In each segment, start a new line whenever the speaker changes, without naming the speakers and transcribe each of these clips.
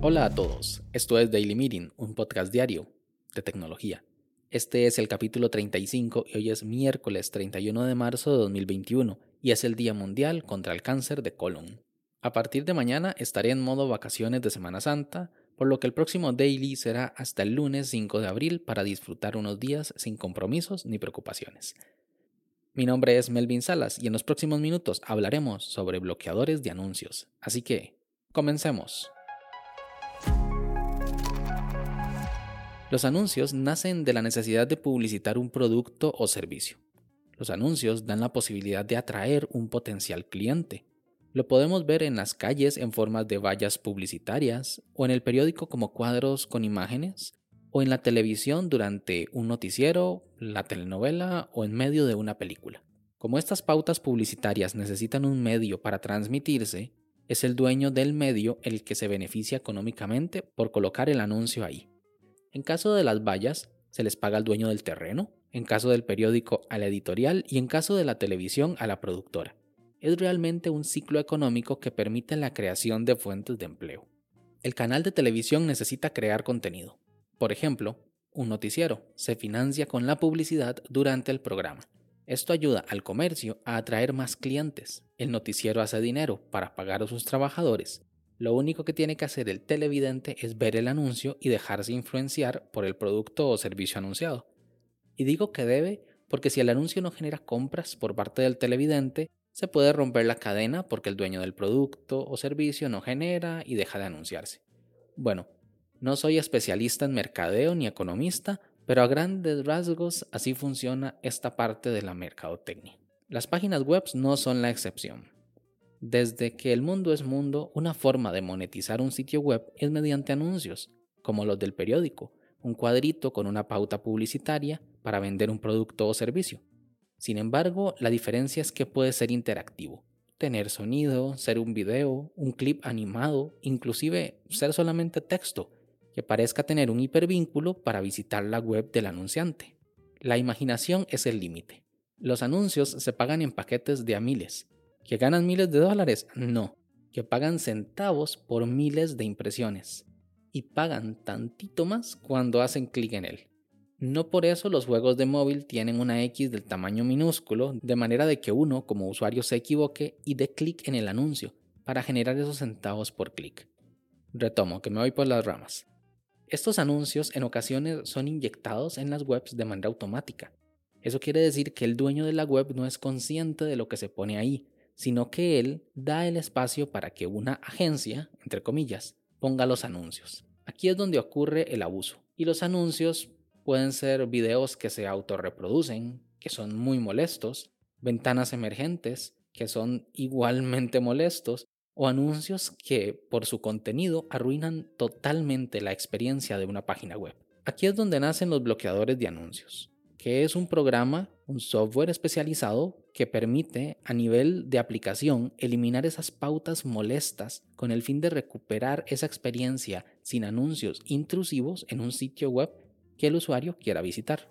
Hola a todos, esto es Daily Meeting, un podcast diario de tecnología. Este es el capítulo 35 y hoy es miércoles 31 de marzo de 2021 y es el Día Mundial contra el Cáncer de Colon. A partir de mañana estaré en modo vacaciones de Semana Santa, por lo que el próximo daily será hasta el lunes 5 de abril para disfrutar unos días sin compromisos ni preocupaciones. Mi nombre es Melvin Salas y en los próximos minutos hablaremos sobre bloqueadores de anuncios. Así que, comencemos. Los anuncios nacen de la necesidad de publicitar un producto o servicio. Los anuncios dan la posibilidad de atraer un potencial cliente. Lo podemos ver en las calles en formas de vallas publicitarias, o en el periódico como cuadros con imágenes, o en la televisión durante un noticiero, la telenovela o en medio de una película. Como estas pautas publicitarias necesitan un medio para transmitirse, es el dueño del medio el que se beneficia económicamente por colocar el anuncio ahí. En caso de las vallas, se les paga al dueño del terreno, en caso del periódico a la editorial y en caso de la televisión a la productora. Es realmente un ciclo económico que permite la creación de fuentes de empleo. El canal de televisión necesita crear contenido. Por ejemplo, un noticiero se financia con la publicidad durante el programa. Esto ayuda al comercio a atraer más clientes. El noticiero hace dinero para pagar a sus trabajadores lo único que tiene que hacer el televidente es ver el anuncio y dejarse influenciar por el producto o servicio anunciado. Y digo que debe porque si el anuncio no genera compras por parte del televidente, se puede romper la cadena porque el dueño del producto o servicio no genera y deja de anunciarse. Bueno, no soy especialista en mercadeo ni economista, pero a grandes rasgos así funciona esta parte de la mercadotecnia. Las páginas web no son la excepción. Desde que el mundo es mundo, una forma de monetizar un sitio web es mediante anuncios, como los del periódico, un cuadrito con una pauta publicitaria para vender un producto o servicio. Sin embargo, la diferencia es que puede ser interactivo, tener sonido, ser un video, un clip animado, inclusive ser solamente texto, que parezca tener un hipervínculo para visitar la web del anunciante. La imaginación es el límite. Los anuncios se pagan en paquetes de a miles, ¿Que ganan miles de dólares? No, que pagan centavos por miles de impresiones. Y pagan tantito más cuando hacen clic en él. No por eso los juegos de móvil tienen una X del tamaño minúsculo, de manera de que uno como usuario se equivoque y dé clic en el anuncio para generar esos centavos por clic. Retomo, que me voy por las ramas. Estos anuncios en ocasiones son inyectados en las webs de manera automática. Eso quiere decir que el dueño de la web no es consciente de lo que se pone ahí, sino que él da el espacio para que una agencia, entre comillas, ponga los anuncios. Aquí es donde ocurre el abuso. Y los anuncios pueden ser videos que se autorreproducen, que son muy molestos, ventanas emergentes, que son igualmente molestos, o anuncios que por su contenido arruinan totalmente la experiencia de una página web. Aquí es donde nacen los bloqueadores de anuncios que es un programa, un software especializado que permite a nivel de aplicación eliminar esas pautas molestas con el fin de recuperar esa experiencia sin anuncios intrusivos en un sitio web que el usuario quiera visitar.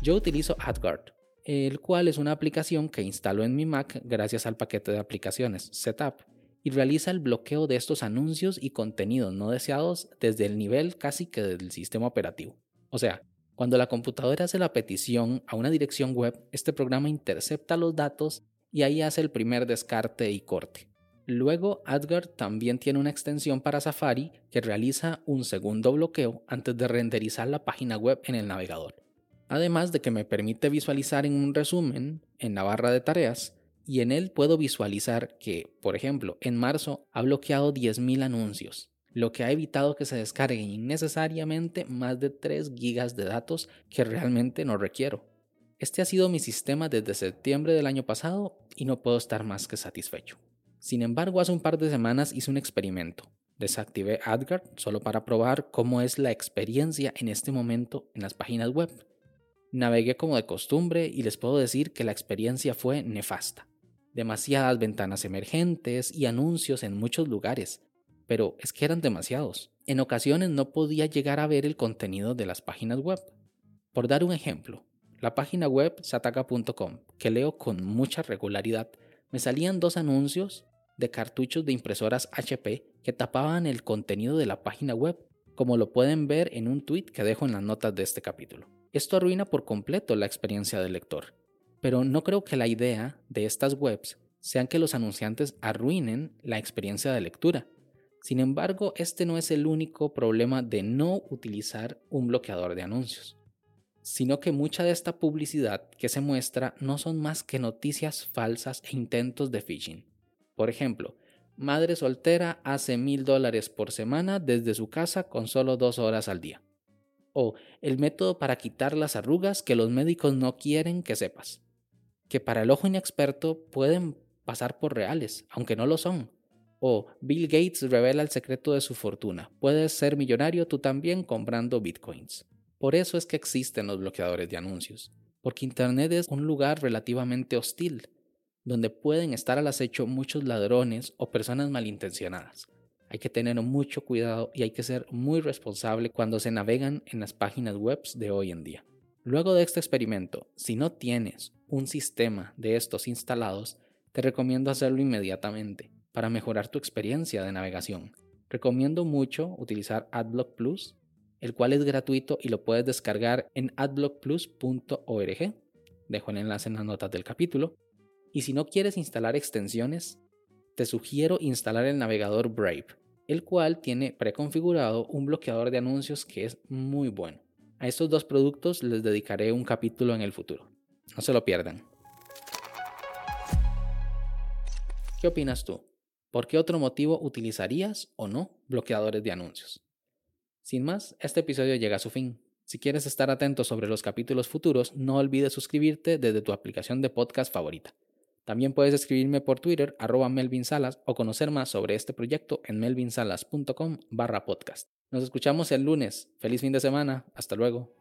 Yo utilizo AdGuard, el cual es una aplicación que instalo en mi Mac gracias al paquete de aplicaciones Setup y realiza el bloqueo de estos anuncios y contenidos no deseados desde el nivel casi que del sistema operativo. O sea, cuando la computadora hace la petición a una dirección web, este programa intercepta los datos y ahí hace el primer descarte y corte. Luego, AdGuard también tiene una extensión para Safari que realiza un segundo bloqueo antes de renderizar la página web en el navegador. Además de que me permite visualizar en un resumen en la barra de tareas y en él puedo visualizar que, por ejemplo, en marzo ha bloqueado 10.000 anuncios lo que ha evitado que se descarguen innecesariamente más de 3 gigas de datos que realmente no requiero. Este ha sido mi sistema desde septiembre del año pasado y no puedo estar más que satisfecho. Sin embargo, hace un par de semanas hice un experimento. Desactivé AdGuard solo para probar cómo es la experiencia en este momento en las páginas web. Navegué como de costumbre y les puedo decir que la experiencia fue nefasta. Demasiadas ventanas emergentes y anuncios en muchos lugares, pero es que eran demasiados. En ocasiones no podía llegar a ver el contenido de las páginas web. Por dar un ejemplo, la página web sataka.com, que leo con mucha regularidad, me salían dos anuncios de cartuchos de impresoras HP que tapaban el contenido de la página web, como lo pueden ver en un tweet que dejo en las notas de este capítulo. Esto arruina por completo la experiencia del lector, pero no creo que la idea de estas webs sean que los anunciantes arruinen la experiencia de lectura. Sin embargo, este no es el único problema de no utilizar un bloqueador de anuncios, sino que mucha de esta publicidad que se muestra no son más que noticias falsas e intentos de phishing. Por ejemplo, madre soltera hace mil dólares por semana desde su casa con solo dos horas al día. O el método para quitar las arrugas que los médicos no quieren que sepas. Que para el ojo inexperto pueden pasar por reales, aunque no lo son. O Bill Gates revela el secreto de su fortuna. Puedes ser millonario tú también comprando bitcoins. Por eso es que existen los bloqueadores de anuncios, porque Internet es un lugar relativamente hostil, donde pueden estar al acecho muchos ladrones o personas malintencionadas. Hay que tener mucho cuidado y hay que ser muy responsable cuando se navegan en las páginas web de hoy en día. Luego de este experimento, si no tienes un sistema de estos instalados, te recomiendo hacerlo inmediatamente para mejorar tu experiencia de navegación. Recomiendo mucho utilizar AdBlock Plus, el cual es gratuito y lo puedes descargar en adblockplus.org. Dejo el enlace en las notas del capítulo. Y si no quieres instalar extensiones, te sugiero instalar el navegador Brave, el cual tiene preconfigurado un bloqueador de anuncios que es muy bueno. A estos dos productos les dedicaré un capítulo en el futuro. No se lo pierdan. ¿Qué opinas tú? ¿Por qué otro motivo utilizarías o no bloqueadores de anuncios? Sin más, este episodio llega a su fin. Si quieres estar atento sobre los capítulos futuros, no olvides suscribirte desde tu aplicación de podcast favorita. También puedes escribirme por Twitter, arroba Melvin Salas, o conocer más sobre este proyecto en melvinsalas.com barra podcast. Nos escuchamos el lunes. Feliz fin de semana. Hasta luego.